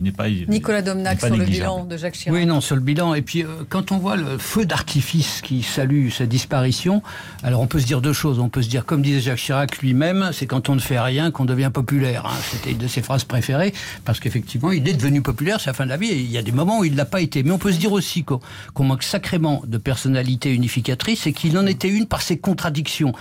Nicolas Domnac sur le bilan de Jacques Chirac. Oui, non, sur le bilan. Et puis, euh, quand on voit le feu d'artifice qui salue sa disparition, alors on peut se dire deux choses. On peut se dire, comme disait Jacques Chirac lui-même, c'est quand on ne fait rien qu'on devient populaire. Hein. C'était une de ses phrases préférées, parce qu'effectivement, il est devenu populaire, c'est la fin de la vie, et il y a des moments où il ne l'a pas été. Mais on peut se dire aussi qu'on manque sacrément de personnalité unificatrice, et qu'il en était une par ses contradictions,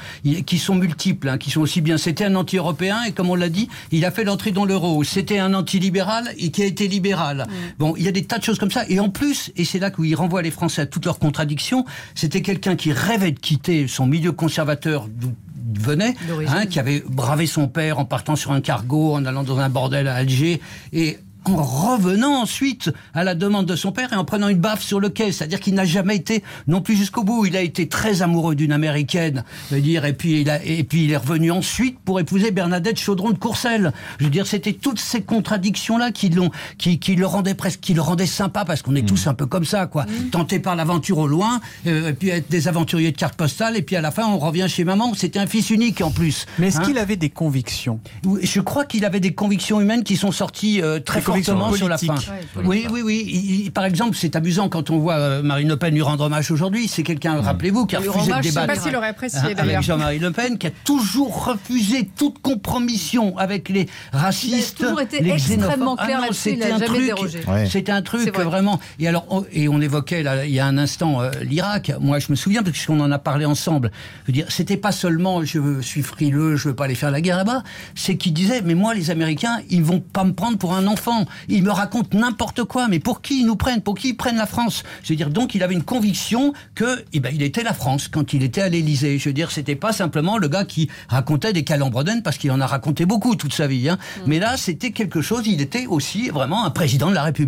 qui sont multiples, hein, qui sont aussi bien. C'était un anti-européen, et comme on l'a dit, il a fait l'entrée dans l'euro. C'était un anti-libéral, et qui a été libéral. Bon, il y a des tas de choses comme ça. Et en plus, et c'est là où il renvoie les Français à toutes leurs contradictions, c'était quelqu'un qui rêvait de quitter son milieu conservateur d'où il venait, hein, qui avait bravé son père en partant sur un cargo, en allant dans un bordel à Alger, et en revenant ensuite à la demande de son père et en prenant une baffe sur le quai. C'est-à-dire qu'il n'a jamais été non plus jusqu'au bout. Il a été très amoureux d'une américaine, je veux dire, et puis il a, et puis il est revenu ensuite pour épouser Bernadette Chaudron de Courcelles. Je veux dire, c'était toutes ces contradictions-là qui l'ont, qui, qui, le rendaient presque, qui le rendaient sympa parce qu'on est mm. tous un peu comme ça, quoi. Mm. Tenté par l'aventure au loin, euh, et puis être des aventuriers de cartes postales, et puis à la fin on revient chez maman. C'était un fils unique en plus. Mais est-ce hein qu'il avait des convictions? Je crois qu'il avait des convictions humaines qui sont sorties euh, très fortement sur la fin. oui, oui, oui. par exemple, c'est amusant quand on voit euh, Marine Le Pen lui rendre hommage aujourd'hui. C'est quelqu'un, rappelez-vous, qui a refusé de débattre. Je ne sais pas s'il aurait apprécié Avec Jean-Marie Le Pen, qui a toujours refusé toute compromission avec les racistes. Il a toujours été extrêmement ah clair là-dessus. Il n'a jamais dérogé. C'était un truc vraiment. Et alors, on, et on évoquait là, il y a un instant euh, l'Irak. Moi, je me souviens parce qu'on en a parlé ensemble. Je veux dire, c'était pas seulement je suis frileux, je veux pas aller faire la guerre là-bas. C'est qu'il disait, mais moi, les Américains, ils vont pas me prendre pour un enfant. Ils me racontent n'importe quoi, mais pour qui ils nous prennent Pour qui ils prennent la France? Je veux dire, donc il avait une conviction que, eh ben, il était la France quand il était à l'Élysée. Je veux dire, c'était pas simplement le gars qui racontait des calembredaines parce qu'il en a raconté beaucoup toute sa vie. Hein. Mm. Mais là, c'était quelque chose. Il était aussi vraiment un président de la République.